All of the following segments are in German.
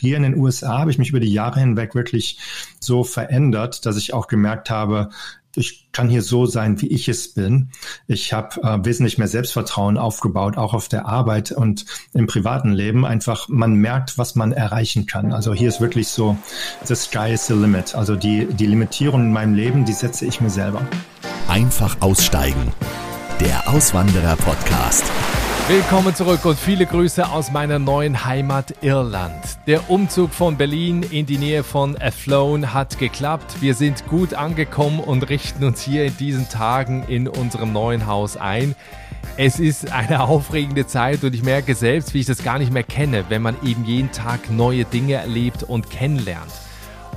hier in den USA habe ich mich über die Jahre hinweg wirklich so verändert, dass ich auch gemerkt habe, ich kann hier so sein, wie ich es bin. Ich habe äh, wesentlich mehr Selbstvertrauen aufgebaut, auch auf der Arbeit und im privaten Leben. Einfach, man merkt, was man erreichen kann. Also hier ist wirklich so, the sky is the limit. Also die, die Limitierung in meinem Leben, die setze ich mir selber. Einfach aussteigen. Der Auswanderer-Podcast. Willkommen zurück und viele Grüße aus meiner neuen Heimat Irland. Der Umzug von Berlin in die Nähe von Athlone hat geklappt. Wir sind gut angekommen und richten uns hier in diesen Tagen in unserem neuen Haus ein. Es ist eine aufregende Zeit und ich merke selbst, wie ich das gar nicht mehr kenne, wenn man eben jeden Tag neue Dinge erlebt und kennenlernt.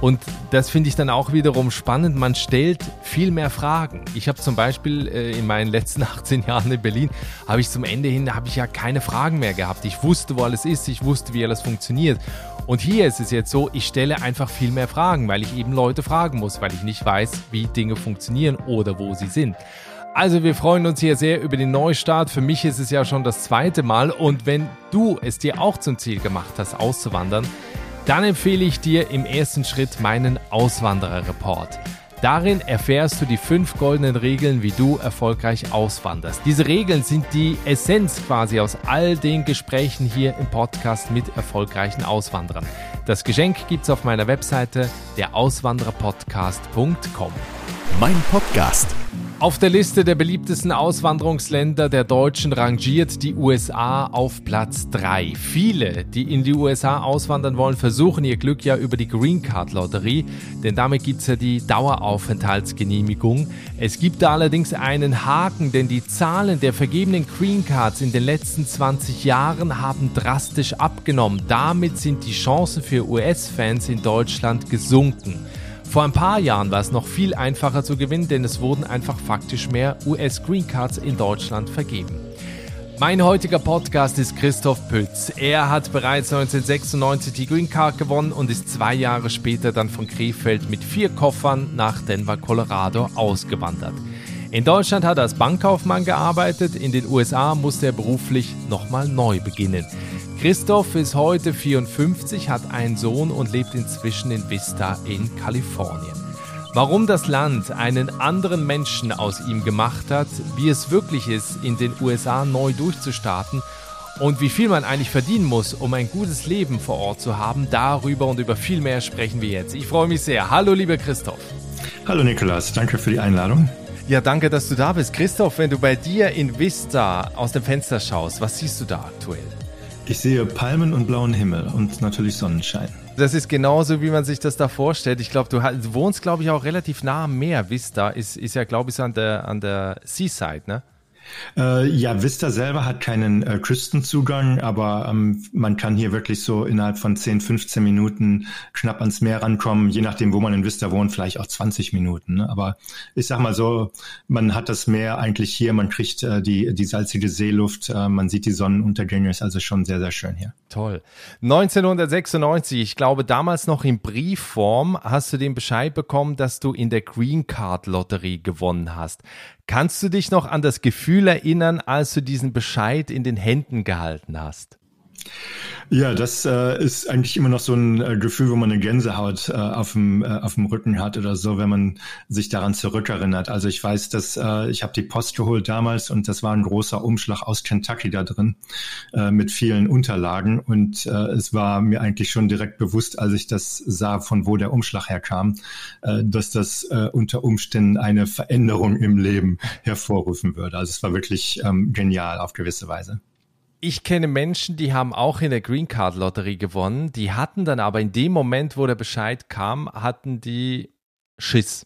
Und das finde ich dann auch wiederum spannend. Man stellt viel mehr Fragen. Ich habe zum Beispiel äh, in meinen letzten 18 Jahren in Berlin, habe ich zum Ende hin, habe ich ja keine Fragen mehr gehabt. Ich wusste, wo alles ist, ich wusste, wie alles funktioniert. Und hier ist es jetzt so, ich stelle einfach viel mehr Fragen, weil ich eben Leute fragen muss, weil ich nicht weiß, wie Dinge funktionieren oder wo sie sind. Also wir freuen uns hier sehr über den Neustart. Für mich ist es ja schon das zweite Mal. Und wenn du es dir auch zum Ziel gemacht hast, auszuwandern, dann empfehle ich dir im ersten Schritt meinen Auswanderer-Report. Darin erfährst du die fünf goldenen Regeln, wie du erfolgreich auswanderst. Diese Regeln sind die Essenz quasi aus all den Gesprächen hier im Podcast mit erfolgreichen Auswanderern. Das Geschenk gibt's auf meiner Webseite derauswandererpodcast.com. Mein Podcast auf der Liste der beliebtesten Auswanderungsländer der Deutschen rangiert die USA auf Platz 3. Viele, die in die USA auswandern wollen, versuchen ihr Glück ja über die Green Card Lotterie, denn damit gibt es ja die Daueraufenthaltsgenehmigung. Es gibt da allerdings einen Haken, denn die Zahlen der vergebenen Green Cards in den letzten 20 Jahren haben drastisch abgenommen. Damit sind die Chancen für US-Fans in Deutschland gesunken. Vor ein paar Jahren war es noch viel einfacher zu gewinnen, denn es wurden einfach faktisch mehr US Green Cards in Deutschland vergeben. Mein heutiger Podcast ist Christoph Pütz. Er hat bereits 1996 die Green Card gewonnen und ist zwei Jahre später dann von Krefeld mit vier Koffern nach Denver, Colorado ausgewandert. In Deutschland hat er als Bankkaufmann gearbeitet, in den USA musste er beruflich nochmal neu beginnen. Christoph ist heute 54, hat einen Sohn und lebt inzwischen in Vista in Kalifornien. Warum das Land einen anderen Menschen aus ihm gemacht hat, wie es wirklich ist, in den USA neu durchzustarten und wie viel man eigentlich verdienen muss, um ein gutes Leben vor Ort zu haben, darüber und über viel mehr sprechen wir jetzt. Ich freue mich sehr. Hallo, lieber Christoph. Hallo, Nikolas. Danke für die Einladung. Ja, danke, dass du da bist. Christoph, wenn du bei dir in Vista aus dem Fenster schaust, was siehst du da aktuell? Ich sehe Palmen und blauen Himmel und natürlich Sonnenschein. Das ist genauso, wie man sich das da vorstellt. Ich glaube, du, wohnst, glaube ich, auch relativ nah am Meer. Vista ist, ist ja, glaube ich, an der, an der Seaside, ne? Äh, ja, Vista selber hat keinen äh, Küstenzugang, aber ähm, man kann hier wirklich so innerhalb von 10, 15 Minuten knapp ans Meer rankommen, je nachdem, wo man in Vista wohnt, vielleicht auch 20 Minuten. Ne? Aber ich sag mal so, man hat das Meer eigentlich hier, man kriegt äh, die, die salzige Seeluft, äh, man sieht die Sonnenuntergänge, ist also schon sehr, sehr schön hier. Toll. 1996, ich glaube damals noch in Briefform, hast du den Bescheid bekommen, dass du in der Green Card Lotterie gewonnen hast. Kannst du dich noch an das Gefühl erinnern, als du diesen Bescheid in den Händen gehalten hast? Ja, das äh, ist eigentlich immer noch so ein äh, Gefühl, wo man eine Gänsehaut äh, auf, dem, äh, auf dem Rücken hat oder so, wenn man sich daran zurückerinnert. Also ich weiß, dass äh, ich habe die Post geholt damals und das war ein großer Umschlag aus Kentucky da drin äh, mit vielen Unterlagen und äh, es war mir eigentlich schon direkt bewusst, als ich das sah, von wo der Umschlag herkam, äh, dass das äh, unter Umständen eine Veränderung im Leben hervorrufen würde. Also es war wirklich ähm, genial auf gewisse Weise ich kenne Menschen, die haben auch in der Green Card Lotterie gewonnen. Die hatten dann aber in dem Moment, wo der Bescheid kam, hatten die Schiss.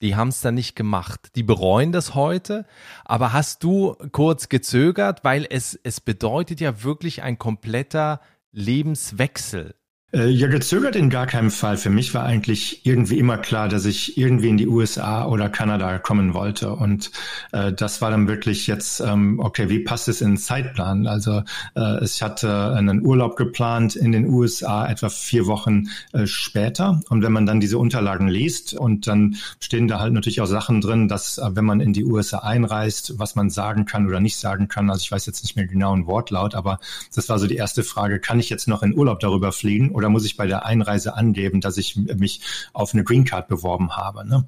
Die haben es dann nicht gemacht. Die bereuen das heute. Aber hast du kurz gezögert, weil es, es bedeutet ja wirklich ein kompletter Lebenswechsel. Äh, ja, gezögert in gar keinem Fall. Für mich war eigentlich irgendwie immer klar, dass ich irgendwie in die USA oder Kanada kommen wollte. Und äh, das war dann wirklich jetzt, ähm, okay, wie passt es in den Zeitplan? Also äh, ich hatte einen Urlaub geplant in den USA etwa vier Wochen äh, später. Und wenn man dann diese Unterlagen liest und dann stehen da halt natürlich auch Sachen drin, dass äh, wenn man in die USA einreist, was man sagen kann oder nicht sagen kann. Also ich weiß jetzt nicht mehr genau ein Wortlaut, aber das war so die erste Frage, kann ich jetzt noch in Urlaub darüber fliegen? Oder da muss ich bei der Einreise angeben, dass ich mich auf eine Green Card beworben habe. Ne?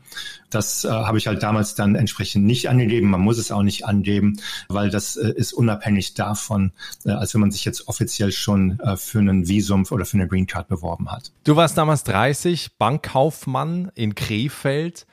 Das äh, habe ich halt damals dann entsprechend nicht angegeben. Man muss es auch nicht angeben, weil das äh, ist unabhängig davon, äh, als wenn man sich jetzt offiziell schon äh, für einen Visum oder für eine Green Card beworben hat. Du warst damals 30, Bankkaufmann in Krefeld.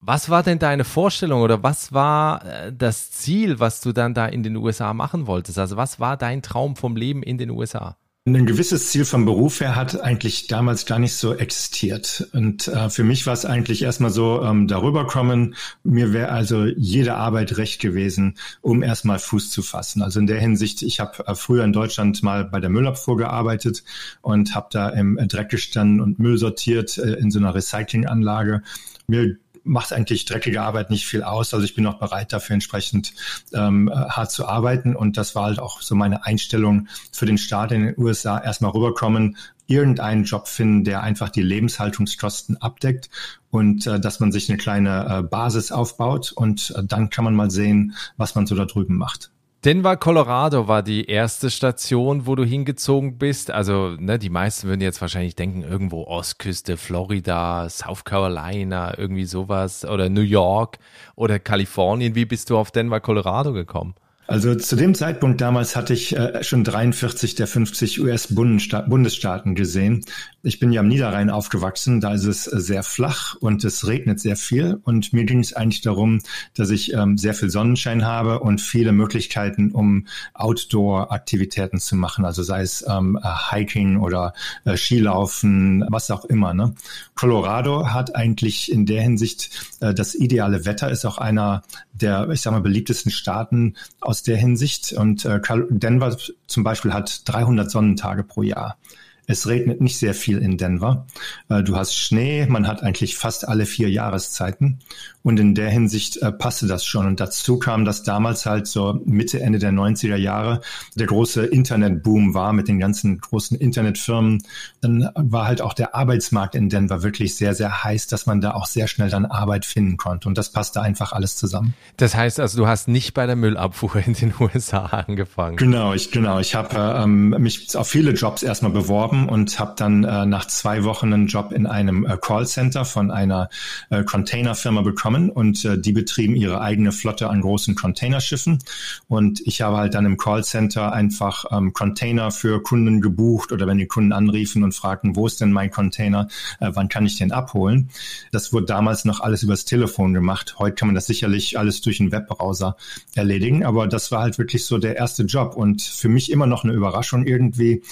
Was war denn deine Vorstellung oder was war äh, das Ziel, was du dann da in den USA machen wolltest? Also was war dein Traum vom Leben in den USA? Ein gewisses Ziel vom Beruf her hat eigentlich damals gar nicht so existiert. Und äh, für mich war es eigentlich erstmal so, ähm, darüber kommen. Mir wäre also jede Arbeit recht gewesen, um erstmal Fuß zu fassen. Also in der Hinsicht, ich habe äh, früher in Deutschland mal bei der Müllabfuhr gearbeitet und habe da im Dreck gestanden und Müll sortiert äh, in so einer Recyclinganlage. Mir macht eigentlich dreckige Arbeit nicht viel aus. Also ich bin auch bereit dafür entsprechend ähm, hart zu arbeiten. Und das war halt auch so meine Einstellung für den Staat in den USA. Erstmal rüberkommen, irgendeinen Job finden, der einfach die Lebenshaltungskosten abdeckt und äh, dass man sich eine kleine äh, Basis aufbaut und äh, dann kann man mal sehen, was man so da drüben macht. Denver, Colorado war die erste Station, wo du hingezogen bist. Also, ne, die meisten würden jetzt wahrscheinlich denken, irgendwo Ostküste, Florida, South Carolina, irgendwie sowas, oder New York oder Kalifornien. Wie bist du auf Denver, Colorado gekommen? Also zu dem Zeitpunkt damals hatte ich äh, schon 43 der 50 US-Bundesstaaten gesehen. Ich bin ja am Niederrhein aufgewachsen, da ist es äh, sehr flach und es regnet sehr viel. Und mir ging es eigentlich darum, dass ich ähm, sehr viel Sonnenschein habe und viele Möglichkeiten, um Outdoor-Aktivitäten zu machen. Also sei es ähm, äh, Hiking oder äh, Skilaufen, was auch immer. Ne? Colorado hat eigentlich in der Hinsicht äh, das ideale Wetter, ist auch einer der, ich sag mal, beliebtesten Staaten aus der Hinsicht. Und äh, Denver zum Beispiel hat 300 Sonnentage pro Jahr. Es regnet nicht sehr viel in Denver. Äh, du hast Schnee, man hat eigentlich fast alle vier Jahreszeiten. Und in der Hinsicht äh, passte das schon. Und dazu kam, dass damals halt so Mitte, Ende der 90er Jahre der große Internetboom war mit den ganzen großen Internetfirmen. Dann war halt auch der Arbeitsmarkt in Denver wirklich sehr, sehr heiß, dass man da auch sehr schnell dann Arbeit finden konnte. Und das passte einfach alles zusammen. Das heißt also, du hast nicht bei der Müllabfuhr in den USA angefangen. Genau, ich, genau. Ich habe ähm, mich auf viele Jobs erstmal beworben und habe dann äh, nach zwei Wochen einen Job in einem äh, Callcenter von einer äh, Containerfirma bekommen bekommen und äh, die betrieben ihre eigene Flotte an großen Containerschiffen. Und ich habe halt dann im Callcenter einfach ähm, Container für Kunden gebucht oder wenn die Kunden anriefen und fragten, wo ist denn mein Container, äh, wann kann ich den abholen? Das wurde damals noch alles übers Telefon gemacht. Heute kann man das sicherlich alles durch einen Webbrowser erledigen, aber das war halt wirklich so der erste Job und für mich immer noch eine Überraschung irgendwie,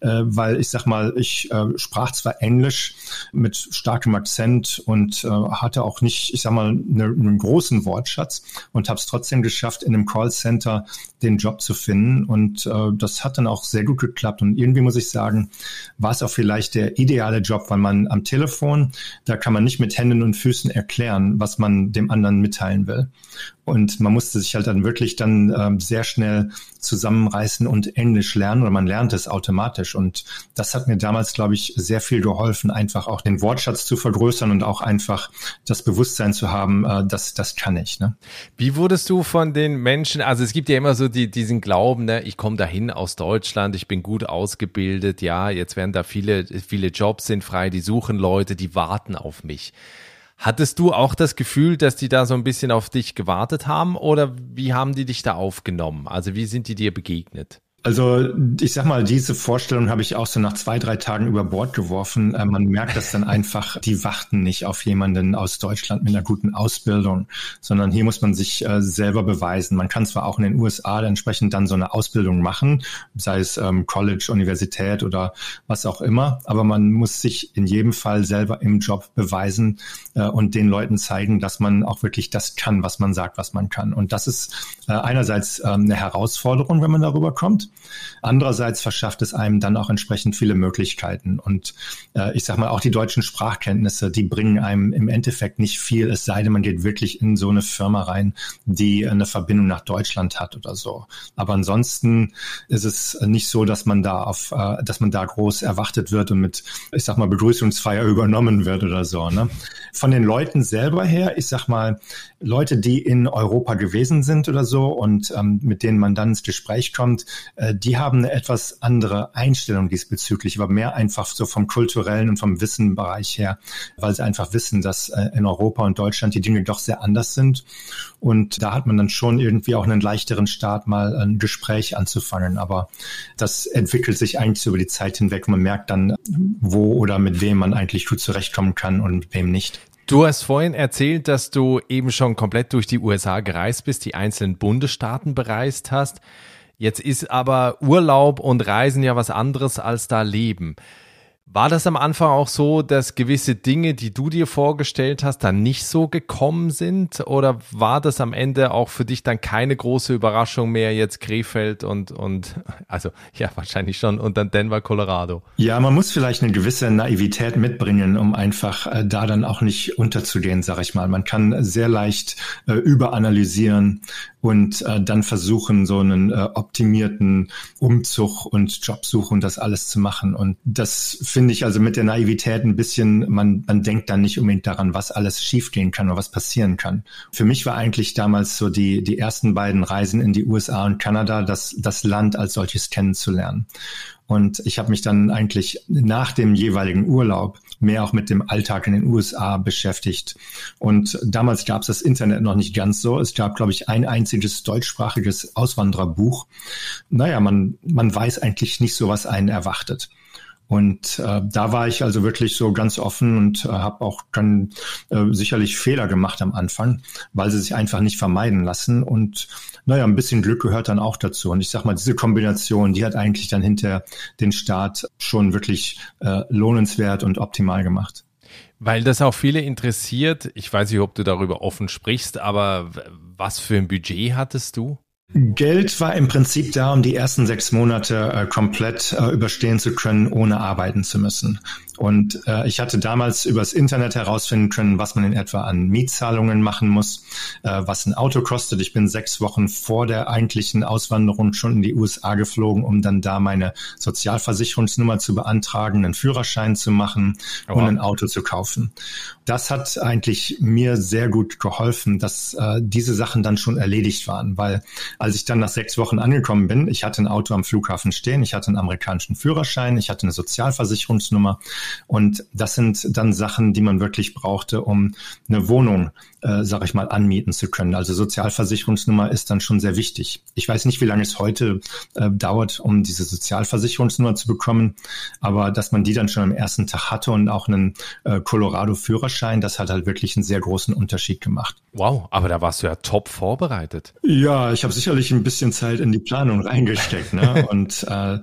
äh, weil ich sag mal, ich äh, sprach zwar Englisch mit starkem Akzent und äh, hatte auch nicht, ich sag mal, eine, einen großen Wortschatz und habe es trotzdem geschafft, in einem Callcenter den Job zu finden. Und äh, das hat dann auch sehr gut geklappt. Und irgendwie muss ich sagen, war es auch vielleicht der ideale Job, weil man am Telefon, da kann man nicht mit Händen und Füßen erklären, was man dem anderen mitteilen will. Und man musste sich halt dann wirklich dann ähm, sehr schnell zusammenreißen und Englisch lernen oder man lernt es automatisch. Und das hat mir damals, glaube ich, sehr viel geholfen, einfach auch den Wortschatz zu vergrößern und auch einfach das Bewusstsein zu haben, äh, dass das kann ich. Ne? Wie wurdest du von den Menschen, also es gibt ja immer so die, diesen Glauben, ne, ich komme dahin aus Deutschland, ich bin gut ausgebildet, ja, jetzt werden da viele, viele Jobs sind frei, die suchen Leute, die warten auf mich. Hattest du auch das Gefühl, dass die da so ein bisschen auf dich gewartet haben oder wie haben die dich da aufgenommen? Also wie sind die dir begegnet? Also ich sag mal, diese Vorstellung habe ich auch so nach zwei, drei Tagen über Bord geworfen. Äh, man merkt das dann einfach, die warten nicht auf jemanden aus Deutschland mit einer guten Ausbildung, sondern hier muss man sich äh, selber beweisen. Man kann zwar auch in den USA entsprechend dann so eine Ausbildung machen, sei es ähm, College, Universität oder was auch immer, aber man muss sich in jedem Fall selber im Job beweisen äh, und den Leuten zeigen, dass man auch wirklich das kann, was man sagt, was man kann. Und das ist einerseits ähm, eine Herausforderung, wenn man darüber kommt. Andererseits verschafft es einem dann auch entsprechend viele Möglichkeiten. Und äh, ich sage mal, auch die deutschen Sprachkenntnisse, die bringen einem im Endeffekt nicht viel, es sei denn, man geht wirklich in so eine Firma rein, die eine Verbindung nach Deutschland hat oder so. Aber ansonsten ist es nicht so, dass man da auf, äh, dass man da groß erwartet wird und mit, ich sag mal, Begrüßungsfeier übernommen wird oder so. Ne? Von den Leuten selber her, ich sag mal, Leute, die in Europa gewesen sind oder so und ähm, mit denen man dann ins Gespräch kommt, äh, die haben eine etwas andere Einstellung diesbezüglich, aber mehr einfach so vom kulturellen und vom Wissenbereich her, weil sie einfach wissen, dass äh, in Europa und Deutschland die Dinge doch sehr anders sind. Und da hat man dann schon irgendwie auch einen leichteren Start, mal ein Gespräch anzufangen. Aber das entwickelt sich eigentlich so über die Zeit hinweg. Man merkt dann, wo oder mit wem man eigentlich gut zurechtkommen kann und mit wem nicht. Du hast vorhin erzählt, dass du eben schon komplett durch die USA gereist bist, die einzelnen Bundesstaaten bereist hast. Jetzt ist aber Urlaub und Reisen ja was anderes als da leben. War das am Anfang auch so, dass gewisse Dinge, die du dir vorgestellt hast, dann nicht so gekommen sind? Oder war das am Ende auch für dich dann keine große Überraschung mehr, jetzt Krefeld und, und also ja, wahrscheinlich schon, und dann Denver, Colorado? Ja, man muss vielleicht eine gewisse Naivität mitbringen, um einfach äh, da dann auch nicht unterzugehen, sag ich mal. Man kann sehr leicht äh, überanalysieren und äh, dann versuchen, so einen äh, optimierten Umzug und Jobsuche und das alles zu machen. Und das finde ich also mit der Naivität ein bisschen, man, man denkt dann nicht unbedingt daran, was alles schiefgehen kann oder was passieren kann. Für mich war eigentlich damals so die, die ersten beiden Reisen in die USA und Kanada, das, das Land als solches kennenzulernen. Und ich habe mich dann eigentlich nach dem jeweiligen Urlaub mehr auch mit dem Alltag in den USA beschäftigt. Und damals gab es das Internet noch nicht ganz so. Es gab, glaube ich, ein einziges deutschsprachiges Auswandererbuch. Naja, man, man weiß eigentlich nicht so, was einen erwartet. Und äh, da war ich also wirklich so ganz offen und äh, habe auch dann äh, sicherlich Fehler gemacht am Anfang, weil sie sich einfach nicht vermeiden lassen. Und naja, ein bisschen Glück gehört dann auch dazu. Und ich sag mal, diese Kombination, die hat eigentlich dann hinter den Start schon wirklich äh, lohnenswert und optimal gemacht. Weil das auch viele interessiert. Ich weiß nicht, ob du darüber offen sprichst, aber was für ein Budget hattest du? Geld war im Prinzip da, um die ersten sechs Monate äh, komplett äh, überstehen zu können, ohne arbeiten zu müssen. Und äh, ich hatte damals übers Internet herausfinden können, was man in etwa an Mietzahlungen machen muss, äh, was ein Auto kostet. Ich bin sechs Wochen vor der eigentlichen Auswanderung schon in die USA geflogen, um dann da meine Sozialversicherungsnummer zu beantragen, einen Führerschein zu machen oh. und ein Auto zu kaufen. Das hat eigentlich mir sehr gut geholfen, dass äh, diese Sachen dann schon erledigt waren, weil als ich dann nach sechs Wochen angekommen bin, ich hatte ein Auto am Flughafen stehen, ich hatte einen amerikanischen Führerschein, ich hatte eine Sozialversicherungsnummer und das sind dann Sachen, die man wirklich brauchte, um eine Wohnung, äh, sag ich mal, anmieten zu können. Also Sozialversicherungsnummer ist dann schon sehr wichtig. Ich weiß nicht, wie lange es heute äh, dauert, um diese Sozialversicherungsnummer zu bekommen, aber dass man die dann schon am ersten Tag hatte und auch einen äh, Colorado-Führerschein, das hat halt wirklich einen sehr großen Unterschied gemacht. Wow, aber da warst du ja top vorbereitet. Ja, ich habe sicherlich ein bisschen Zeit in die Planung reingesteckt. Ne? und äh, äh,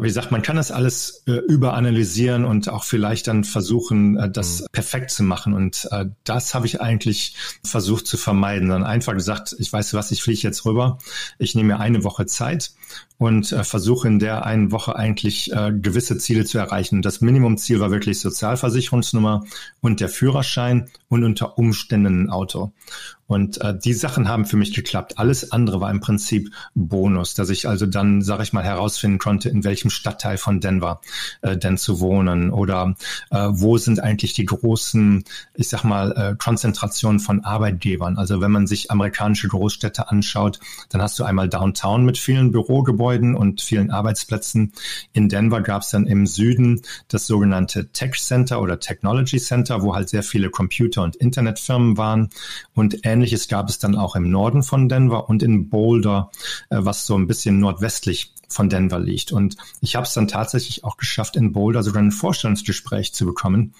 wie gesagt, man kann das alles äh, überanalysieren und auch vielleicht dann versuchen, äh, das mhm. perfekt zu machen. Und äh, das habe ich eigentlich versucht zu vermeiden. Dann einfach gesagt, ich weiß was, ich fliege jetzt rüber. Ich nehme mir eine Woche Zeit und äh, versuche in der einen Woche eigentlich äh, gewisse Ziele zu erreichen. Das Minimumziel war wirklich Sozialversicherungsnummer und der Führerschein und unter Umständen ein Auto. Und äh, die Sachen haben für mich geklappt. Alles andere war im Prinzip Bonus, dass ich also dann, sage ich mal, herausfinden konnte, in welchem Stadtteil von Denver äh, denn zu wohnen oder äh, wo sind eigentlich die großen, ich sag mal, äh, Konzentrationen von Arbeitgebern. Also wenn man sich amerikanische Großstädte anschaut, dann hast du einmal Downtown mit vielen Bürogebäuden und vielen Arbeitsplätzen. In Denver gab es dann im Süden das sogenannte Tech Center oder Technology Center, wo halt sehr viele Computer- und Internetfirmen waren und Ähnliches gab es dann auch im Norden von Denver und in Boulder, äh, was so ein bisschen nordwestlich von Denver liegt. Und ich habe es dann tatsächlich auch geschafft, in Boulder sogar ein Vorstellungsgespräch zu bekommen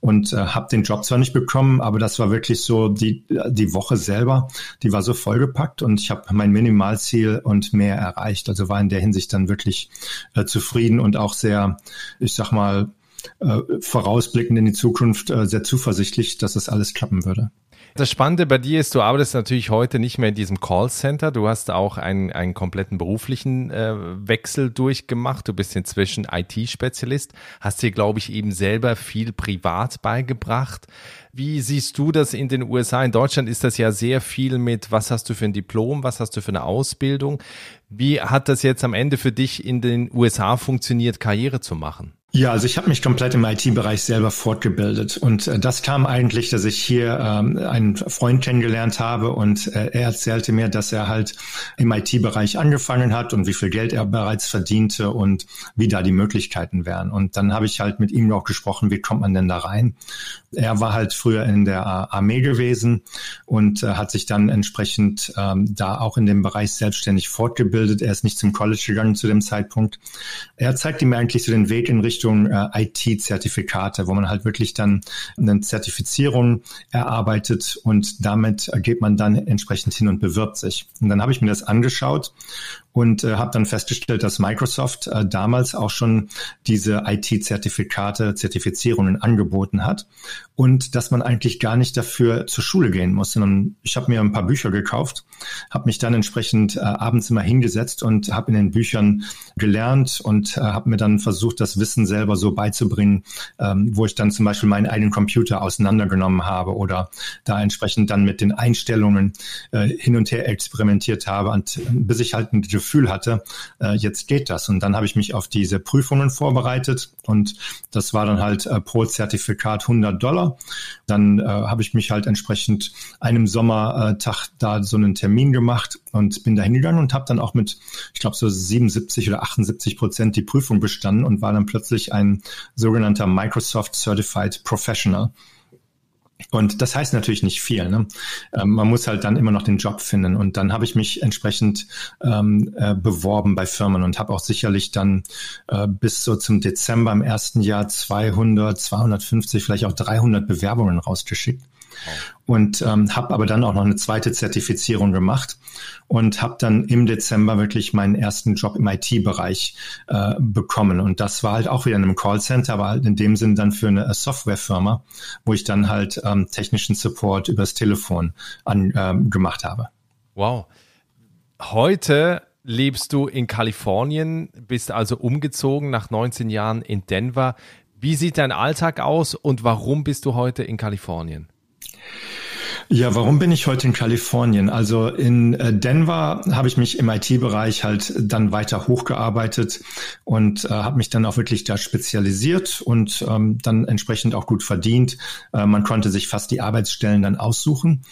und äh, habe den Job zwar nicht bekommen, aber das war wirklich so die die Woche selber, die war so vollgepackt und ich habe mein Minimalziel und mehr erreicht. Also war in der Hinsicht dann wirklich äh, zufrieden und auch sehr, ich sag mal, äh, vorausblickend in die Zukunft äh, sehr zuversichtlich, dass das alles klappen würde. Das Spannende bei dir ist, du arbeitest natürlich heute nicht mehr in diesem Callcenter. Du hast auch einen, einen kompletten beruflichen äh, Wechsel durchgemacht. Du bist inzwischen IT-Spezialist, hast dir, glaube ich, eben selber viel privat beigebracht. Wie siehst du das in den USA? In Deutschland ist das ja sehr viel mit, was hast du für ein Diplom, was hast du für eine Ausbildung? Wie hat das jetzt am Ende für dich in den USA funktioniert, Karriere zu machen? Ja, also ich habe mich komplett im IT-Bereich selber fortgebildet und äh, das kam eigentlich, dass ich hier ähm, einen Freund kennengelernt habe und äh, er erzählte mir, dass er halt im IT-Bereich angefangen hat und wie viel Geld er bereits verdiente und wie da die Möglichkeiten wären. Und dann habe ich halt mit ihm auch gesprochen, wie kommt man denn da rein? Er war halt früher in der Armee gewesen und äh, hat sich dann entsprechend ähm, da auch in dem Bereich selbstständig fortgebildet. Er ist nicht zum College gegangen zu dem Zeitpunkt. Er zeigte mir eigentlich so den Weg in Richtung äh, IT-Zertifikate, wo man halt wirklich dann eine Zertifizierung erarbeitet und damit geht man dann entsprechend hin und bewirbt sich. Und dann habe ich mir das angeschaut und äh, habe dann festgestellt, dass Microsoft äh, damals auch schon diese IT-Zertifikate, Zertifizierungen angeboten hat und dass man eigentlich gar nicht dafür zur Schule gehen muss, sondern ich habe mir ein paar Bücher gekauft, habe mich dann entsprechend äh, abends immer hingesetzt und habe in den Büchern gelernt und äh, habe mir dann versucht, das Wissen selber so beizubringen, ähm, wo ich dann zum Beispiel meinen eigenen Computer auseinandergenommen habe oder da entsprechend dann mit den Einstellungen äh, hin und her experimentiert habe und bis ich halt ein Gefühl hatte, äh, jetzt geht das. Und dann habe ich mich auf diese Prüfungen vorbereitet und das war dann halt äh, pro Zertifikat 100 Dollar. Dann äh, habe ich mich halt entsprechend einem Sommertag da so einen Termin gemacht und bin da hingegangen und habe dann auch mit, ich glaube, so 77 oder 78 Prozent die Prüfung bestanden und war dann plötzlich ein sogenannter Microsoft Certified Professional. Und das heißt natürlich nicht viel. Ne? Ähm, man muss halt dann immer noch den Job finden. Und dann habe ich mich entsprechend ähm, äh, beworben bei Firmen und habe auch sicherlich dann äh, bis so zum Dezember im ersten Jahr 200, 250, vielleicht auch 300 Bewerbungen rausgeschickt und ähm, habe aber dann auch noch eine zweite Zertifizierung gemacht und habe dann im Dezember wirklich meinen ersten Job im IT-Bereich äh, bekommen und das war halt auch wieder in einem Callcenter, aber halt in dem Sinn dann für eine Softwarefirma, wo ich dann halt ähm, technischen Support übers Telefon an, ähm, gemacht habe. Wow. Heute lebst du in Kalifornien, bist also umgezogen nach 19 Jahren in Denver. Wie sieht dein Alltag aus und warum bist du heute in Kalifornien? Ja, warum bin ich heute in Kalifornien? Also in äh, Denver habe ich mich im IT-Bereich halt dann weiter hochgearbeitet und äh, habe mich dann auch wirklich da spezialisiert und ähm, dann entsprechend auch gut verdient. Äh, man konnte sich fast die Arbeitsstellen dann aussuchen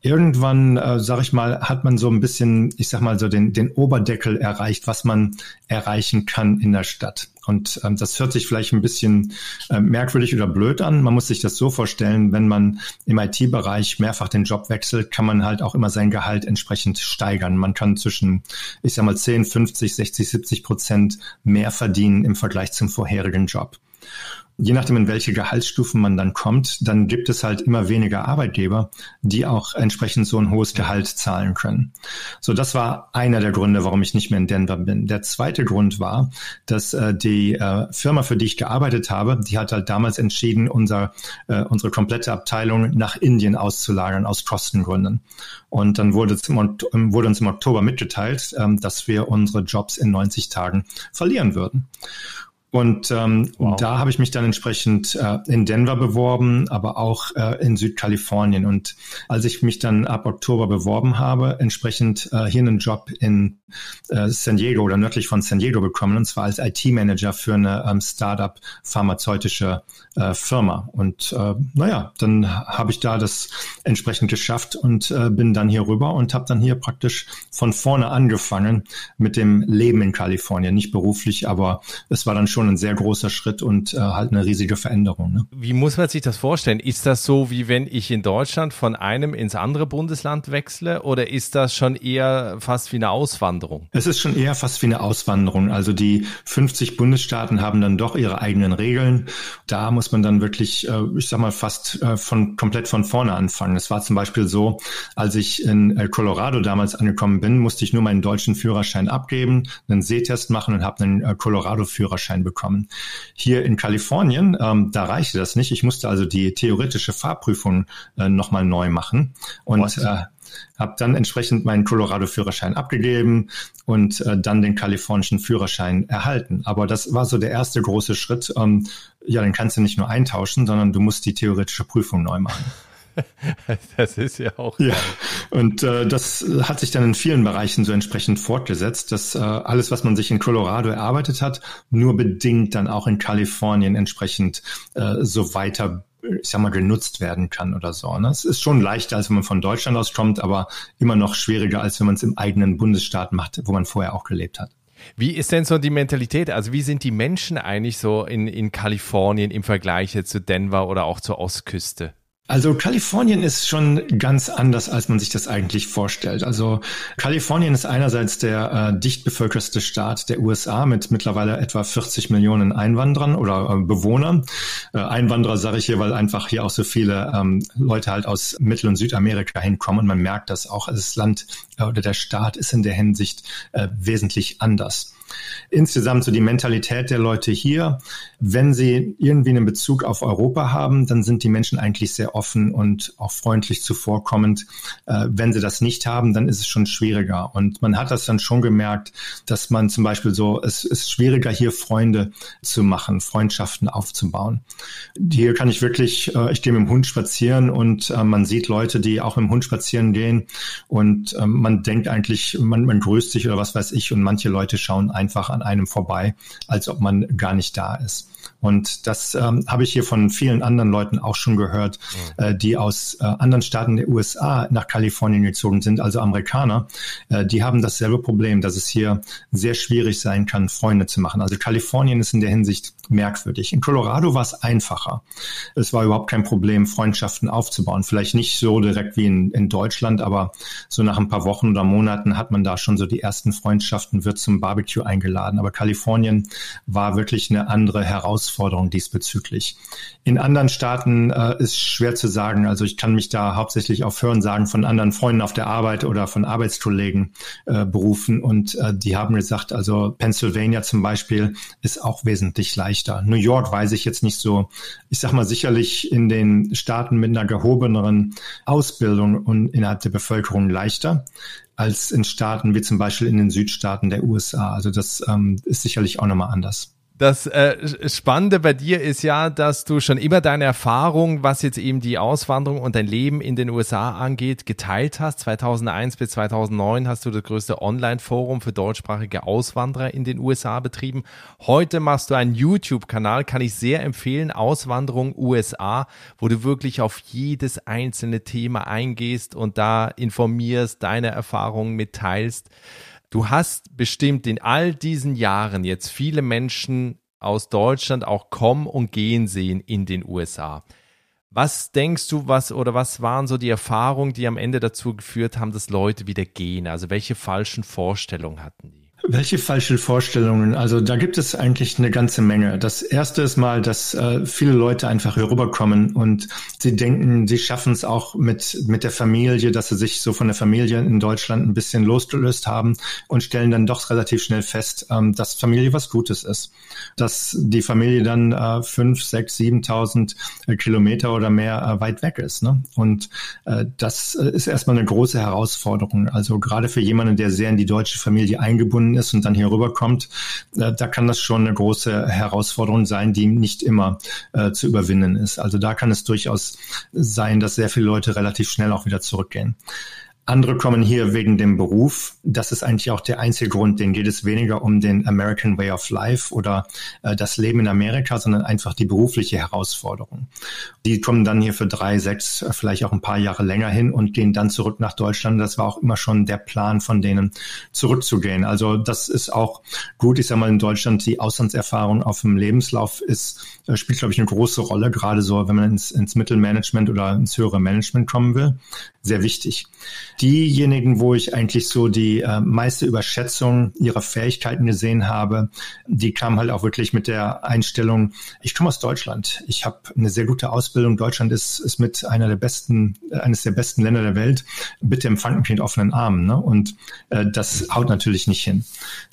irgendwann, äh, sag ich mal, hat man so ein bisschen, ich sag mal so den, den Oberdeckel erreicht, was man erreichen kann in der Stadt. Und ähm, das hört sich vielleicht ein bisschen äh, merkwürdig oder blöd an. Man muss sich das so vorstellen, wenn man im IT-Bereich mehrfach den Job wechselt, kann man halt auch immer sein Gehalt entsprechend steigern. Man kann zwischen, ich sag mal, 10, 50, 60, 70 Prozent mehr verdienen im Vergleich zum vorherigen Job je nachdem, in welche Gehaltsstufen man dann kommt, dann gibt es halt immer weniger Arbeitgeber, die auch entsprechend so ein hohes Gehalt zahlen können. So, das war einer der Gründe, warum ich nicht mehr in Denver bin. Der zweite Grund war, dass äh, die äh, Firma, für die ich gearbeitet habe, die hat halt damals entschieden, unser, äh, unsere komplette Abteilung nach Indien auszulagern aus Kostengründen. Und dann wurde, zum, wurde uns im Oktober mitgeteilt, ähm, dass wir unsere Jobs in 90 Tagen verlieren würden. Und ähm, wow. da habe ich mich dann entsprechend äh, in Denver beworben, aber auch äh, in Südkalifornien. Und als ich mich dann ab Oktober beworben habe, entsprechend äh, hier einen Job in äh, San Diego oder nördlich von San Diego bekommen, und zwar als IT-Manager für eine ähm, Startup pharmazeutische äh, Firma. Und äh, naja, dann habe ich da das entsprechend geschafft und äh, bin dann hier rüber und habe dann hier praktisch von vorne angefangen mit dem Leben in Kalifornien. Nicht beruflich, aber es war dann schon schon ein sehr großer Schritt und äh, halt eine riesige Veränderung. Ne? Wie muss man sich das vorstellen? Ist das so, wie wenn ich in Deutschland von einem ins andere Bundesland wechsle oder ist das schon eher fast wie eine Auswanderung? Es ist schon eher fast wie eine Auswanderung. Also die 50 Bundesstaaten haben dann doch ihre eigenen Regeln. Da muss man dann wirklich, äh, ich sag mal, fast äh, von komplett von vorne anfangen. Es war zum Beispiel so, als ich in äh, Colorado damals angekommen bin, musste ich nur meinen deutschen Führerschein abgeben, einen Sehtest machen und habe einen äh, Colorado-Führerschein bekommen. Hier in Kalifornien, ähm, da reichte das nicht. Ich musste also die theoretische Fahrprüfung äh, nochmal neu machen und äh, habe dann entsprechend meinen Colorado-Führerschein abgegeben und äh, dann den kalifornischen Führerschein erhalten. Aber das war so der erste große Schritt. Ähm, ja, den kannst du nicht nur eintauschen, sondern du musst die theoretische Prüfung neu machen. das ist ja auch. Ja, und äh, das hat sich dann in vielen Bereichen so entsprechend fortgesetzt, dass äh, alles, was man sich in Colorado erarbeitet hat, nur bedingt dann auch in Kalifornien entsprechend äh, so weiter ich sag mal, genutzt werden kann oder so. Ne? Es ist schon leichter, als wenn man von Deutschland aus kommt, aber immer noch schwieriger, als wenn man es im eigenen Bundesstaat macht, wo man vorher auch gelebt hat. Wie ist denn so die Mentalität? Also wie sind die Menschen eigentlich so in, in Kalifornien im Vergleich zu Denver oder auch zur Ostküste? Also Kalifornien ist schon ganz anders, als man sich das eigentlich vorstellt. Also Kalifornien ist einerseits der äh, dicht bevölkerste Staat der USA mit mittlerweile etwa 40 Millionen Einwanderern oder äh, Bewohnern. Äh, Einwanderer sage ich hier, weil einfach hier auch so viele ähm, Leute halt aus Mittel- und Südamerika hinkommen. Und man merkt das auch, das Land äh, oder der Staat ist in der Hinsicht äh, wesentlich anders insgesamt so die Mentalität der Leute hier, wenn sie irgendwie einen Bezug auf Europa haben, dann sind die Menschen eigentlich sehr offen und auch freundlich zuvorkommend. Äh, wenn sie das nicht haben, dann ist es schon schwieriger. Und man hat das dann schon gemerkt, dass man zum Beispiel so, es ist schwieriger hier Freunde zu machen, Freundschaften aufzubauen. Hier kann ich wirklich, äh, ich gehe mit dem Hund spazieren und äh, man sieht Leute, die auch mit dem Hund spazieren gehen und ähm, man denkt eigentlich, man, man grüßt sich oder was weiß ich und manche Leute schauen einfach an einem vorbei, als ob man gar nicht da ist. Und das ähm, habe ich hier von vielen anderen Leuten auch schon gehört, mhm. äh, die aus äh, anderen Staaten der USA nach Kalifornien gezogen sind, also Amerikaner. Äh, die haben dasselbe Problem, dass es hier sehr schwierig sein kann, Freunde zu machen. Also Kalifornien ist in der Hinsicht merkwürdig. In Colorado war es einfacher. Es war überhaupt kein Problem, Freundschaften aufzubauen. Vielleicht nicht so direkt wie in, in Deutschland, aber so nach ein paar Wochen oder Monaten hat man da schon so die ersten Freundschaften, wird zum Barbecue eingeladen. Aber Kalifornien war wirklich eine andere Herausforderung diesbezüglich. In anderen Staaten äh, ist schwer zu sagen. Also ich kann mich da hauptsächlich auf Hörensagen von anderen Freunden auf der Arbeit oder von Arbeitskollegen äh, berufen und äh, die haben gesagt, also Pennsylvania zum Beispiel ist auch wesentlich leichter. New York weiß ich jetzt nicht so. Ich sag mal sicherlich in den Staaten mit einer gehobeneren Ausbildung und innerhalb der Bevölkerung leichter als in Staaten wie zum Beispiel in den Südstaaten der USA. Also das ähm, ist sicherlich auch nochmal anders. Das äh, Spannende bei dir ist ja, dass du schon immer deine Erfahrung, was jetzt eben die Auswanderung und dein Leben in den USA angeht, geteilt hast. 2001 bis 2009 hast du das größte Online-Forum für deutschsprachige Auswanderer in den USA betrieben. Heute machst du einen YouTube-Kanal, kann ich sehr empfehlen, Auswanderung USA, wo du wirklich auf jedes einzelne Thema eingehst und da informierst, deine Erfahrungen mitteilst. Du hast bestimmt in all diesen Jahren jetzt viele Menschen aus Deutschland auch kommen und gehen sehen in den USA. Was denkst du, was oder was waren so die Erfahrungen, die am Ende dazu geführt haben, dass Leute wieder gehen? Also welche falschen Vorstellungen hatten die? Welche falsche Vorstellungen? Also da gibt es eigentlich eine ganze Menge. Das erste ist mal, dass äh, viele Leute einfach hier rüberkommen und sie denken, sie schaffen es auch mit, mit der Familie, dass sie sich so von der Familie in Deutschland ein bisschen losgelöst haben und stellen dann doch relativ schnell fest, ähm, dass Familie was Gutes ist. Dass die Familie dann äh, fünf, sechs, siebentausend äh, Kilometer oder mehr äh, weit weg ist. Ne? Und äh, das äh, ist erstmal eine große Herausforderung. Also gerade für jemanden, der sehr in die deutsche Familie eingebunden gebunden ist und dann hier rüberkommt, äh, da kann das schon eine große Herausforderung sein, die nicht immer äh, zu überwinden ist. Also da kann es durchaus sein, dass sehr viele Leute relativ schnell auch wieder zurückgehen. Andere kommen hier wegen dem Beruf. Das ist eigentlich auch der einzige Grund. Denen geht es weniger um den American Way of Life oder äh, das Leben in Amerika, sondern einfach die berufliche Herausforderung. Die kommen dann hier für drei, sechs, vielleicht auch ein paar Jahre länger hin und gehen dann zurück nach Deutschland. Das war auch immer schon der Plan von denen, zurückzugehen. Also das ist auch gut. Ich sage mal, in Deutschland die Auslandserfahrung auf dem Lebenslauf ist, äh, spielt, glaube ich, eine große Rolle, gerade so, wenn man ins, ins Mittelmanagement oder ins höhere Management kommen will. Sehr wichtig diejenigen, wo ich eigentlich so die äh, meiste Überschätzung ihrer Fähigkeiten gesehen habe, die kamen halt auch wirklich mit der Einstellung, ich komme aus Deutschland, ich habe eine sehr gute Ausbildung, Deutschland ist, ist mit einer der besten, äh, eines der besten Länder der Welt, bitte empfangen mich mit offenen Armen. Ne? Und äh, das haut natürlich nicht hin.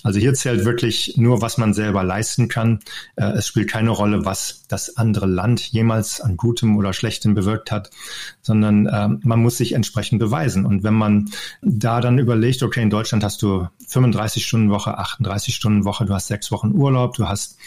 Also hier zählt wirklich nur, was man selber leisten kann. Äh, es spielt keine Rolle, was das andere Land jemals an Gutem oder Schlechtem bewirkt hat, sondern äh, man muss sich entsprechend beweisen. Und wenn man da dann überlegt, okay, in Deutschland hast du 35 Stunden Woche, 38 Stunden Woche, du hast sechs Wochen Urlaub, du hast,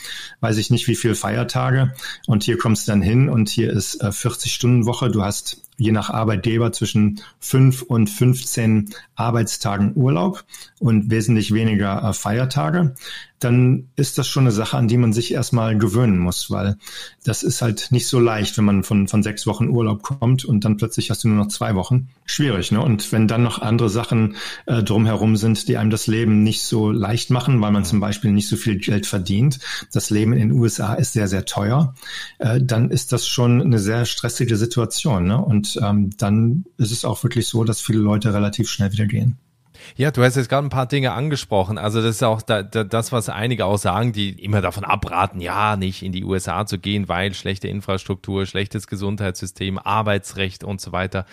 weiß ich nicht, wie viel Feiertage und hier kommst du dann hin und hier ist äh, 40 Stunden Woche, du hast je nach Arbeitgeber zwischen fünf und 15 Arbeitstagen Urlaub und wesentlich weniger äh, Feiertage dann ist das schon eine Sache, an die man sich erstmal gewöhnen muss, weil das ist halt nicht so leicht, wenn man von, von sechs Wochen Urlaub kommt und dann plötzlich hast du nur noch zwei Wochen. Schwierig, ne? Und wenn dann noch andere Sachen äh, drumherum sind, die einem das Leben nicht so leicht machen, weil man zum Beispiel nicht so viel Geld verdient, das Leben in den USA ist sehr, sehr teuer, äh, dann ist das schon eine sehr stressige Situation, ne? Und ähm, dann ist es auch wirklich so, dass viele Leute relativ schnell wieder gehen. Ja, du hast jetzt gerade ein paar Dinge angesprochen. Also das ist auch da, da, das, was einige auch sagen, die immer davon abraten, ja, nicht in die USA zu gehen, weil schlechte Infrastruktur, schlechtes Gesundheitssystem, Arbeitsrecht und so weiter.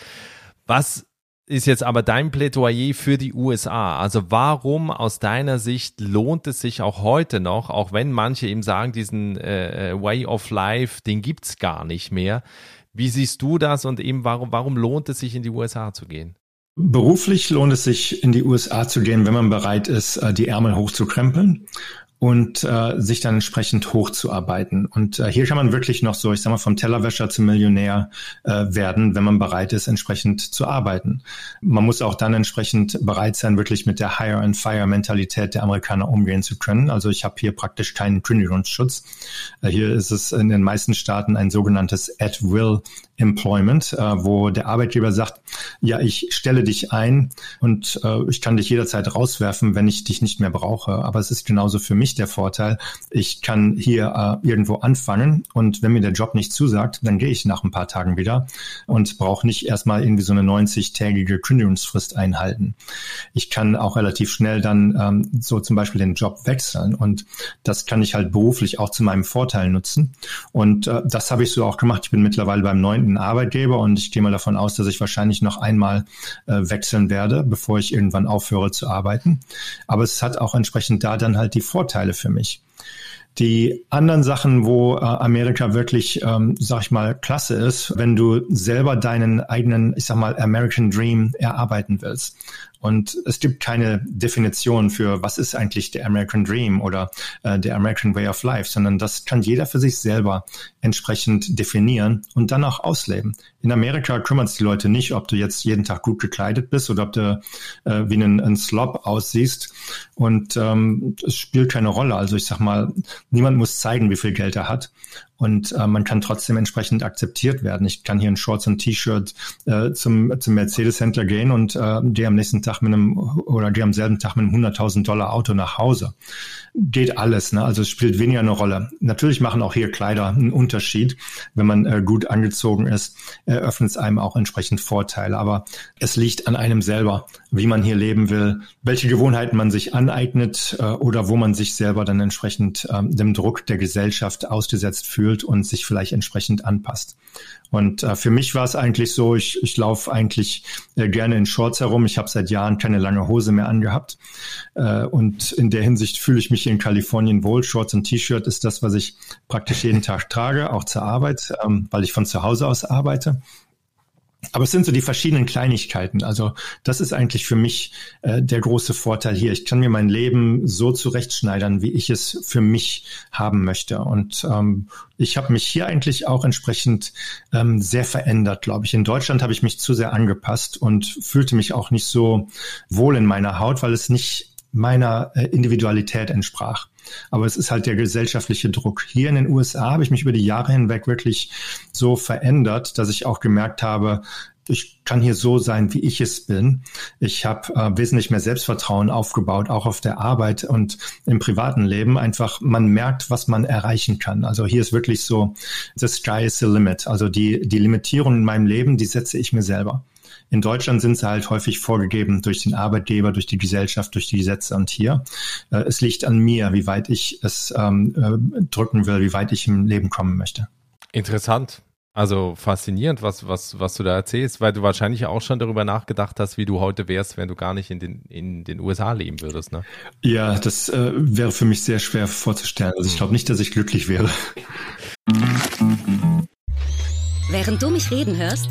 Was ist jetzt aber dein Plädoyer für die USA? Also warum aus deiner Sicht lohnt es sich auch heute noch, auch wenn manche eben sagen, diesen äh, äh Way of Life, den gibt's gar nicht mehr. Wie siehst du das und eben warum, warum lohnt es sich in die USA zu gehen? Beruflich lohnt es sich, in die USA zu gehen, wenn man bereit ist, äh, die Ärmel hochzukrempeln und äh, sich dann entsprechend hochzuarbeiten. Und äh, hier kann man wirklich noch so, ich sag mal, vom Tellerwäscher zum Millionär äh, werden, wenn man bereit ist, entsprechend zu arbeiten. Man muss auch dann entsprechend bereit sein, wirklich mit der Hire and Fire Mentalität der Amerikaner umgehen zu können. Also ich habe hier praktisch keinen Kündigungsschutz. Äh, hier ist es in den meisten Staaten ein sogenanntes At-Will Employment, äh, wo der Arbeitgeber sagt, ja, ich stelle dich ein und äh, ich kann dich jederzeit rauswerfen, wenn ich dich nicht mehr brauche. Aber es ist genauso für mich der Vorteil. Ich kann hier äh, irgendwo anfangen und wenn mir der Job nicht zusagt, dann gehe ich nach ein paar Tagen wieder und brauche nicht erstmal irgendwie so eine 90-tägige Kündigungsfrist einhalten. Ich kann auch relativ schnell dann ähm, so zum Beispiel den Job wechseln und das kann ich halt beruflich auch zu meinem Vorteil nutzen. Und äh, das habe ich so auch gemacht. Ich bin mittlerweile beim neunten neunten Arbeitgeber und ich gehe mal davon aus, dass ich wahrscheinlich noch einmal äh, wechseln werde, bevor ich irgendwann aufhöre zu arbeiten. Aber es hat auch entsprechend da dann halt die Vorteile für mich. Die anderen Sachen, wo äh, Amerika wirklich, ähm, sag ich mal, klasse ist, wenn du selber deinen eigenen, ich sag mal, American Dream erarbeiten willst. Und es gibt keine Definition für, was ist eigentlich der American Dream oder äh, der American Way of Life, sondern das kann jeder für sich selber entsprechend definieren und dann auch ausleben. In Amerika kümmern es die Leute nicht, ob du jetzt jeden Tag gut gekleidet bist oder ob du äh, wie ein, ein Slob aussiehst. Und ähm, es spielt keine Rolle. Also ich sag mal, niemand muss zeigen, wie viel Geld er hat und äh, man kann trotzdem entsprechend akzeptiert werden. Ich kann hier in Shorts und T-Shirt äh, zum, zum Mercedes-Händler gehen und äh, gehe am nächsten Tag mit einem oder gehe am selben Tag mit einem 100.000 Dollar Auto nach Hause. Geht alles, ne? Also es spielt weniger eine Rolle. Natürlich machen auch hier Kleider einen Unterschied. Wenn man äh, gut angezogen ist, eröffnet es einem auch entsprechend Vorteile. Aber es liegt an einem selber, wie man hier leben will, welche Gewohnheiten man sich aneignet äh, oder wo man sich selber dann entsprechend äh, dem Druck der Gesellschaft ausgesetzt fühlt fühlt und sich vielleicht entsprechend anpasst. Und äh, für mich war es eigentlich so, ich, ich laufe eigentlich äh, gerne in Shorts herum. Ich habe seit Jahren keine lange Hose mehr angehabt. Äh, und in der Hinsicht fühle ich mich hier in Kalifornien wohl. Shorts und T-Shirt ist das, was ich praktisch jeden Tag trage, auch zur Arbeit, ähm, weil ich von zu Hause aus arbeite. Aber es sind so die verschiedenen Kleinigkeiten. Also das ist eigentlich für mich äh, der große Vorteil hier. Ich kann mir mein Leben so zurechtschneidern, wie ich es für mich haben möchte. Und ähm, ich habe mich hier eigentlich auch entsprechend ähm, sehr verändert, glaube ich. In Deutschland habe ich mich zu sehr angepasst und fühlte mich auch nicht so wohl in meiner Haut, weil es nicht meiner äh, Individualität entsprach. Aber es ist halt der gesellschaftliche Druck. Hier in den USA habe ich mich über die Jahre hinweg wirklich so verändert, dass ich auch gemerkt habe, ich kann hier so sein, wie ich es bin. Ich habe äh, wesentlich mehr Selbstvertrauen aufgebaut, auch auf der Arbeit und im privaten Leben. Einfach, man merkt, was man erreichen kann. Also hier ist wirklich so, the sky is the limit. Also die, die Limitierung in meinem Leben, die setze ich mir selber. In Deutschland sind sie halt häufig vorgegeben durch den Arbeitgeber, durch die Gesellschaft, durch die Gesetze. Und hier, äh, es liegt an mir, wie weit ich es ähm, äh, drücken will, wie weit ich im Leben kommen möchte. Interessant. Also faszinierend, was, was, was du da erzählst, weil du wahrscheinlich auch schon darüber nachgedacht hast, wie du heute wärst, wenn du gar nicht in den, in den USA leben würdest, ne? Ja, das äh, wäre für mich sehr schwer vorzustellen. Also ich glaube nicht, dass ich glücklich wäre. Während du mich reden hörst,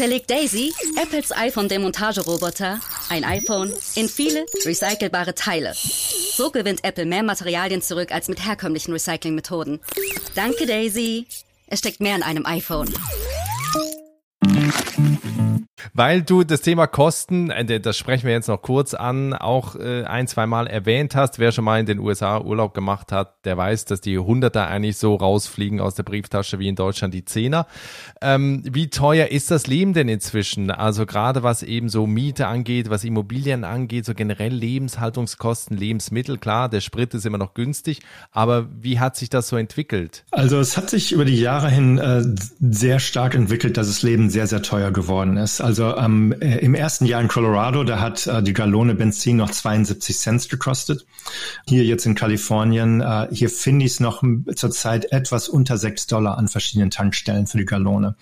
zerlegt Daisy, Apples iPhone-Demontageroboter, ein iPhone in viele recycelbare Teile. So gewinnt Apple mehr Materialien zurück als mit herkömmlichen Recyclingmethoden. Danke, Daisy. Es steckt mehr in einem iPhone. Weil du das Thema Kosten, äh, das sprechen wir jetzt noch kurz an, auch äh, ein, zwei Mal erwähnt hast. Wer schon mal in den USA Urlaub gemacht hat, der weiß, dass die Hunderter eigentlich so rausfliegen aus der Brieftasche wie in Deutschland die Zehner. Ähm, wie teuer ist das Leben denn inzwischen? Also gerade was eben so Miete angeht, was Immobilien angeht, so generell Lebenshaltungskosten, Lebensmittel. Klar, der Sprit ist immer noch günstig, aber wie hat sich das so entwickelt? Also es hat sich über die Jahre hin äh, sehr stark entwickelt, dass das Leben sehr, sehr teuer geworden ist. Also ähm, äh, im ersten Jahr in Colorado, da hat äh, die Gallone Benzin noch 72 Cent gekostet. Hier jetzt in Kalifornien, äh, hier finde ich es noch zurzeit etwas unter 6 Dollar an verschiedenen Tankstellen für die Gallone.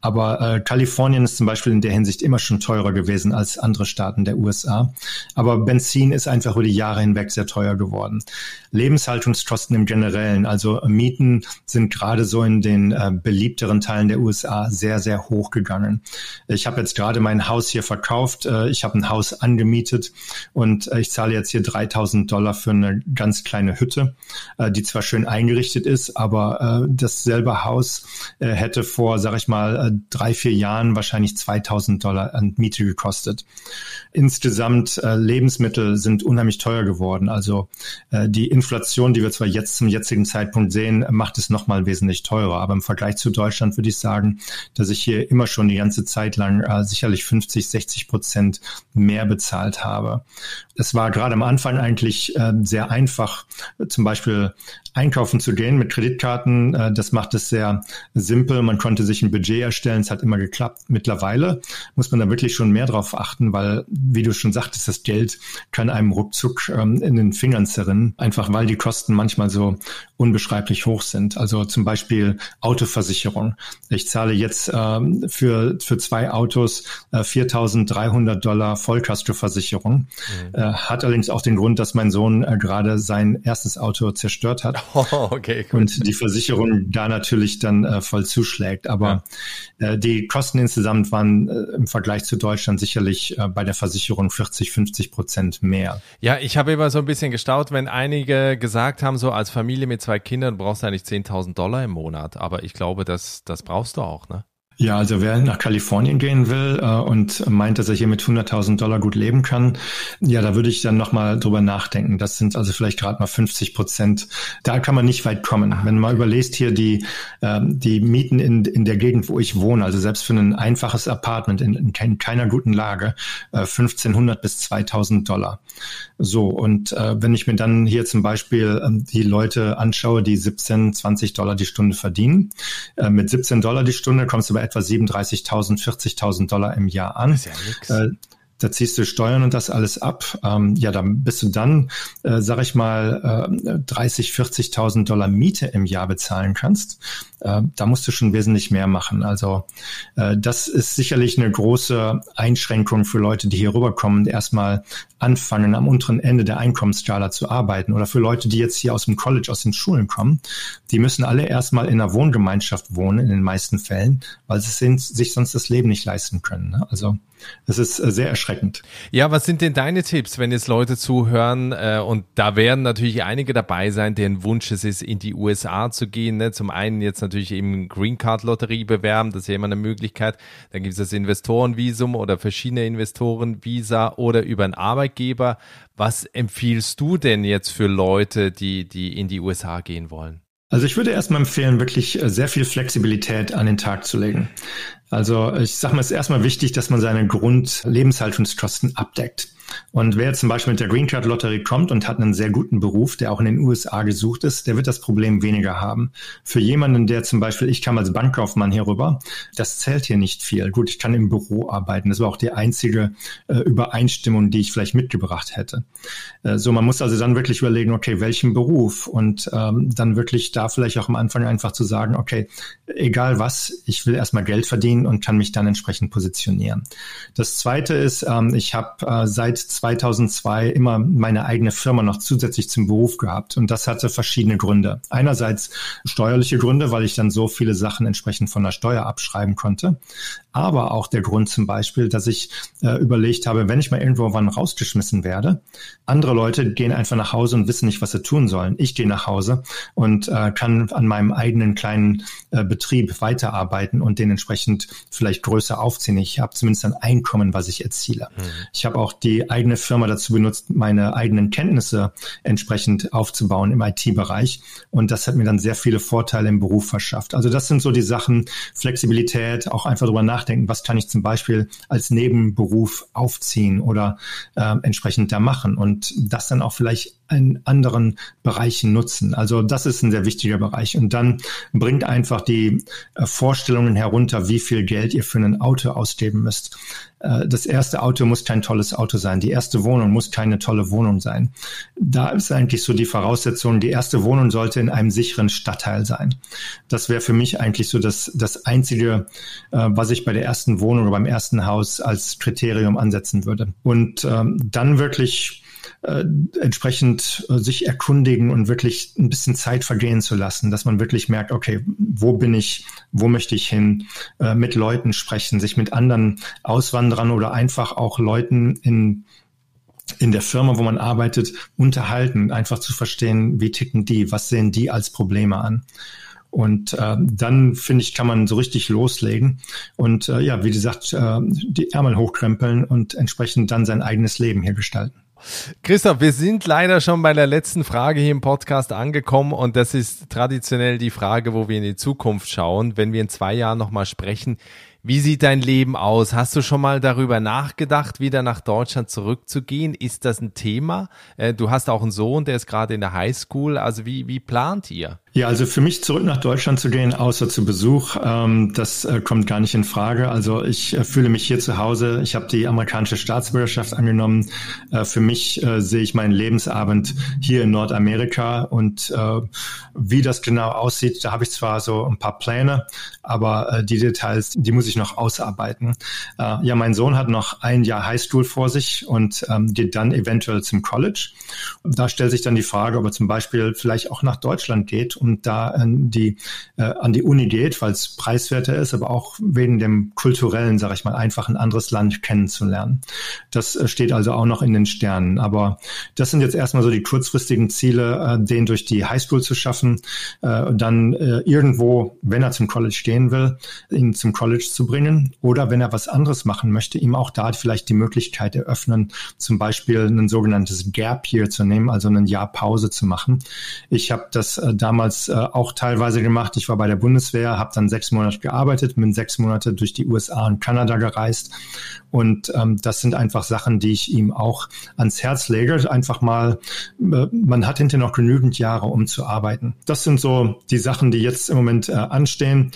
Aber äh, Kalifornien ist zum Beispiel in der Hinsicht immer schon teurer gewesen als andere Staaten der USA. Aber Benzin ist einfach über die Jahre hinweg sehr teuer geworden. Lebenshaltungskosten im Generellen, also Mieten sind gerade so in den äh, beliebteren Teilen der USA sehr, sehr hoch gegangen. Ich habe jetzt gerade mein Haus hier verkauft. Äh, ich habe ein Haus angemietet und äh, ich zahle jetzt hier 3000 Dollar für eine ganz kleine Hütte, äh, die zwar schön eingerichtet ist, aber dasselbe Haus hätte vor, sag ich mal, drei, vier Jahren wahrscheinlich 2000 Dollar an Miete gekostet. Insgesamt Lebensmittel sind unheimlich teuer geworden. Also die Inflation, die wir zwar jetzt zum jetzigen Zeitpunkt sehen, macht es nochmal wesentlich teurer. Aber im Vergleich zu Deutschland würde ich sagen, dass ich hier immer schon die ganze Zeit lang sicherlich 50, 60 Prozent mehr bezahlt habe. Es war gerade am Anfang eigentlich äh, sehr einfach, zum Beispiel einkaufen zu gehen mit Kreditkarten. Äh, das macht es sehr simpel. Man konnte sich ein Budget erstellen. Es hat immer geklappt. Mittlerweile muss man da wirklich schon mehr drauf achten, weil, wie du schon sagtest, das Geld kann einem ruckzuck ähm, in den Fingern zerrinnen, einfach weil die Kosten manchmal so unbeschreiblich hoch sind. Also zum Beispiel Autoversicherung. Ich zahle jetzt ähm, für, für zwei Autos äh, 4.300 Dollar Vollkaskoversicherung. Mhm. Äh, hat allerdings auch den Grund, dass mein Sohn äh, gerade sein erstes Auto zerstört hat. Oh, okay, gut. Und die Versicherung da natürlich dann äh, voll zuschlägt. Aber ja. die Kosten insgesamt waren im Vergleich zu Deutschland sicherlich bei der Versicherung 40, 50 Prozent mehr. Ja, ich habe immer so ein bisschen gestaut, wenn einige gesagt haben, so als Familie mit zwei Kindern brauchst du eigentlich 10.000 Dollar im Monat. Aber ich glaube, das, das brauchst du auch, ne? Ja, also wer nach Kalifornien gehen will äh, und meint, dass er hier mit 100.000 Dollar gut leben kann, ja, da würde ich dann nochmal drüber nachdenken. Das sind also vielleicht gerade mal 50 Prozent. Da kann man nicht weit kommen. Wenn man mal hier die, äh, die Mieten in, in der Gegend, wo ich wohne, also selbst für ein einfaches Apartment in, in keiner guten Lage, äh, 1500 bis 2000 Dollar. So, und äh, wenn ich mir dann hier zum Beispiel äh, die Leute anschaue, die 17, 20 Dollar die Stunde verdienen, äh, mit 17 Dollar die Stunde kommst du bei etwa 37.000, 40.000 Dollar im Jahr an. Das ist ja nix. Äh, da ziehst du Steuern und das alles ab. Ähm, ja, dann bist du dann, äh, sag ich mal, äh, 30, 40.000 Dollar Miete im Jahr bezahlen kannst. Äh, da musst du schon wesentlich mehr machen. Also äh, das ist sicherlich eine große Einschränkung für Leute, die hier rüberkommen und erstmal anfangen, am unteren Ende der Einkommensskala zu arbeiten. Oder für Leute, die jetzt hier aus dem College, aus den Schulen kommen, die müssen alle erstmal in einer Wohngemeinschaft wohnen, in den meisten Fällen, weil sie sich sonst das Leben nicht leisten können. Ne? Also das ist äh, sehr erschreckend. Ja, was sind denn deine Tipps, wenn jetzt Leute zuhören? Äh, und da werden natürlich einige dabei sein, deren Wunsch es ist, in die USA zu gehen. Ne? Zum einen jetzt natürlich eben Green Card Lotterie bewerben, das ist ja immer eine Möglichkeit. Dann gibt es das Investorenvisum oder verschiedene Investorenvisa oder über einen Arbeitgeber. Was empfiehlst du denn jetzt für Leute, die, die in die USA gehen wollen? Also ich würde erstmal empfehlen, wirklich äh, sehr viel Flexibilität an den Tag zu legen. Also ich sage mal, es ist erstmal wichtig, dass man seine Grundlebenshaltungskosten abdeckt. Und wer zum Beispiel mit der Green Card Lotterie kommt und hat einen sehr guten Beruf, der auch in den USA gesucht ist, der wird das Problem weniger haben. Für jemanden, der zum Beispiel, ich kam als Bankkaufmann hier rüber, das zählt hier nicht viel. Gut, ich kann im Büro arbeiten. Das war auch die einzige äh, Übereinstimmung, die ich vielleicht mitgebracht hätte. Äh, so, man muss also dann wirklich überlegen, okay, welchen Beruf? Und ähm, dann wirklich da vielleicht auch am Anfang einfach zu sagen, okay, egal was, ich will erstmal Geld verdienen und kann mich dann entsprechend positionieren. Das zweite ist, ähm, ich habe äh, seit seit 2002 immer meine eigene Firma noch zusätzlich zum Beruf gehabt. Und das hatte verschiedene Gründe. Einerseits steuerliche Gründe, weil ich dann so viele Sachen entsprechend von der Steuer abschreiben konnte. Aber auch der Grund zum Beispiel, dass ich äh, überlegt habe, wenn ich mal irgendwo wann rausgeschmissen werde, andere Leute gehen einfach nach Hause und wissen nicht, was sie tun sollen. Ich gehe nach Hause und äh, kann an meinem eigenen kleinen äh, Betrieb weiterarbeiten und den entsprechend vielleicht größer aufziehen. Ich habe zumindest ein Einkommen, was ich erziele. Mhm. Ich habe auch die eigene Firma dazu benutzt, meine eigenen Kenntnisse entsprechend aufzubauen im IT-Bereich. Und das hat mir dann sehr viele Vorteile im Beruf verschafft. Also das sind so die Sachen, Flexibilität, auch einfach drüber nachdenken, was kann ich zum Beispiel als Nebenberuf aufziehen oder äh, entsprechend da machen und das dann auch vielleicht in anderen Bereichen nutzen. Also das ist ein sehr wichtiger Bereich. Und dann bringt einfach die äh, Vorstellungen herunter, wie viel Geld ihr für ein Auto ausgeben müsst. Äh, das erste Auto muss kein tolles Auto sein. Die erste Wohnung muss keine tolle Wohnung sein. Da ist eigentlich so die Voraussetzung, die erste Wohnung sollte in einem sicheren Stadtteil sein. Das wäre für mich eigentlich so das, das Einzige, äh, was ich bei der ersten Wohnung oder beim ersten Haus als Kriterium ansetzen würde. Und ähm, dann wirklich äh, entsprechend äh, sich erkundigen und wirklich ein bisschen Zeit vergehen zu lassen, dass man wirklich merkt, okay, wo bin ich, wo möchte ich hin, äh, mit Leuten sprechen, sich mit anderen Auswanderern oder einfach auch Leuten in in der Firma, wo man arbeitet, unterhalten, einfach zu verstehen, wie ticken die, was sehen die als Probleme an. Und äh, dann, finde ich, kann man so richtig loslegen und äh, ja, wie gesagt, äh, die Ärmel hochkrempeln und entsprechend dann sein eigenes Leben hier gestalten. Christoph, wir sind leider schon bei der letzten Frage hier im Podcast angekommen und das ist traditionell die Frage, wo wir in die Zukunft schauen. Wenn wir in zwei Jahren nochmal sprechen, wie sieht dein Leben aus? Hast du schon mal darüber nachgedacht, wieder nach Deutschland zurückzugehen? Ist das ein Thema? Äh, du hast auch einen Sohn, der ist gerade in der Highschool. Also wie, wie plant ihr? Ja, also für mich zurück nach Deutschland zu gehen, außer zu Besuch, ähm, das äh, kommt gar nicht in Frage. Also ich äh, fühle mich hier zu Hause. Ich habe die amerikanische Staatsbürgerschaft angenommen. Äh, für mich äh, sehe ich meinen Lebensabend hier in Nordamerika und äh, wie das genau aussieht, da habe ich zwar so ein paar Pläne, aber äh, die Details, die muss ich noch ausarbeiten. ja, mein Sohn hat noch ein Jahr Highschool vor sich und ähm, geht dann eventuell zum College. Da stellt sich dann die Frage, ob er zum Beispiel vielleicht auch nach Deutschland geht und da an die, äh, an die Uni geht, weil es preiswerter ist, aber auch wegen dem kulturellen, sage ich mal, einfach ein anderes Land kennenzulernen. Das äh, steht also auch noch in den Sternen. Aber das sind jetzt erstmal so die kurzfristigen Ziele, äh, den durch die Highschool zu schaffen, äh, dann äh, irgendwo, wenn er zum College gehen will, ihn zum College zu bringen oder wenn er was anderes machen möchte, ihm auch da vielleicht die Möglichkeit eröffnen, zum Beispiel ein sogenanntes Gap Year zu nehmen, also ein Jahr Pause zu machen. Ich habe das äh, damals das äh, auch teilweise gemacht. Ich war bei der Bundeswehr, habe dann sechs Monate gearbeitet, bin sechs Monate durch die USA und Kanada gereist. Und ähm, das sind einfach Sachen, die ich ihm auch ans Herz lege. Einfach mal, äh, man hat hinterher noch genügend Jahre, um zu arbeiten. Das sind so die Sachen, die jetzt im Moment äh, anstehen.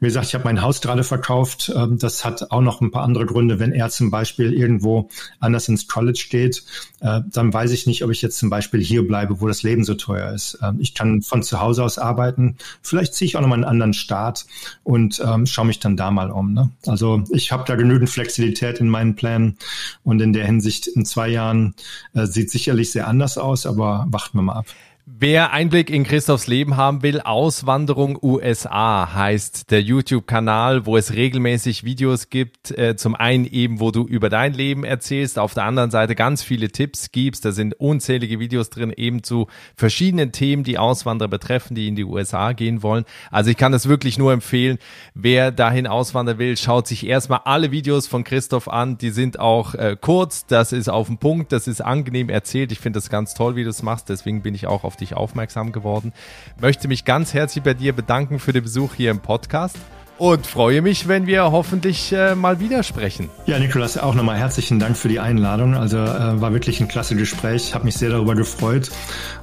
Wie gesagt, ich habe mein Haus gerade verkauft. Ähm, das hat auch noch ein paar andere Gründe. Wenn er zum Beispiel irgendwo anders ins College geht, äh, dann weiß ich nicht, ob ich jetzt zum Beispiel hier bleibe, wo das Leben so teuer ist. Ähm, ich kann von zu Hause aus arbeiten. Vielleicht ziehe ich auch noch mal einen anderen Staat und ähm, schaue mich dann da mal um. Ne? Also ich habe da genügend Flexibilität in meinen Plänen und in der Hinsicht in zwei Jahren äh, sieht sicherlich sehr anders aus, aber warten wir mal ab. Wer Einblick in Christophs Leben haben will, Auswanderung USA heißt der YouTube-Kanal, wo es regelmäßig Videos gibt. Äh, zum einen eben, wo du über dein Leben erzählst, auf der anderen Seite ganz viele Tipps gibst. Da sind unzählige Videos drin, eben zu verschiedenen Themen, die Auswanderer betreffen, die in die USA gehen wollen. Also ich kann das wirklich nur empfehlen. Wer dahin auswandern will, schaut sich erstmal alle Videos von Christoph an. Die sind auch äh, kurz, das ist auf den Punkt, das ist angenehm erzählt. Ich finde das ganz toll, wie du es machst. Deswegen bin ich auch auf dich aufmerksam geworden. Möchte mich ganz herzlich bei dir bedanken für den Besuch hier im Podcast und freue mich, wenn wir hoffentlich äh, mal wieder sprechen. Ja, Nikolas, auch nochmal herzlichen Dank für die Einladung. Also äh, war wirklich ein klasse Gespräch, habe mich sehr darüber gefreut.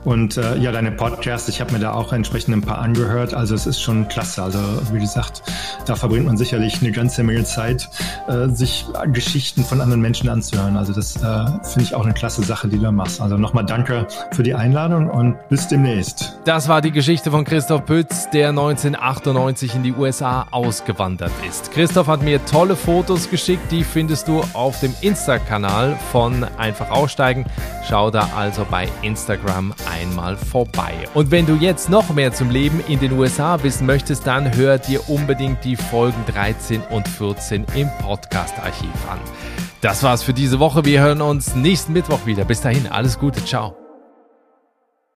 Und äh, ja, deine Podcast, ich habe mir da auch entsprechend ein paar angehört. Also es ist schon klasse. Also wie gesagt, da verbringt man sicherlich eine ganze Menge Zeit, äh, sich Geschichten von anderen Menschen anzuhören. Also das äh, finde ich auch eine klasse Sache, die du machst. Also nochmal danke für die Einladung und bis demnächst. Das war die Geschichte von Christoph Pütz, der 1998 in die USA aus ausgewandert ist. Christoph hat mir tolle Fotos geschickt, die findest du auf dem Insta-Kanal von Einfach Aussteigen. Schau da also bei Instagram einmal vorbei. Und wenn du jetzt noch mehr zum Leben in den USA wissen möchtest, dann hör dir unbedingt die Folgen 13 und 14 im Podcast-Archiv an. Das war's für diese Woche. Wir hören uns nächsten Mittwoch wieder. Bis dahin, alles Gute, ciao.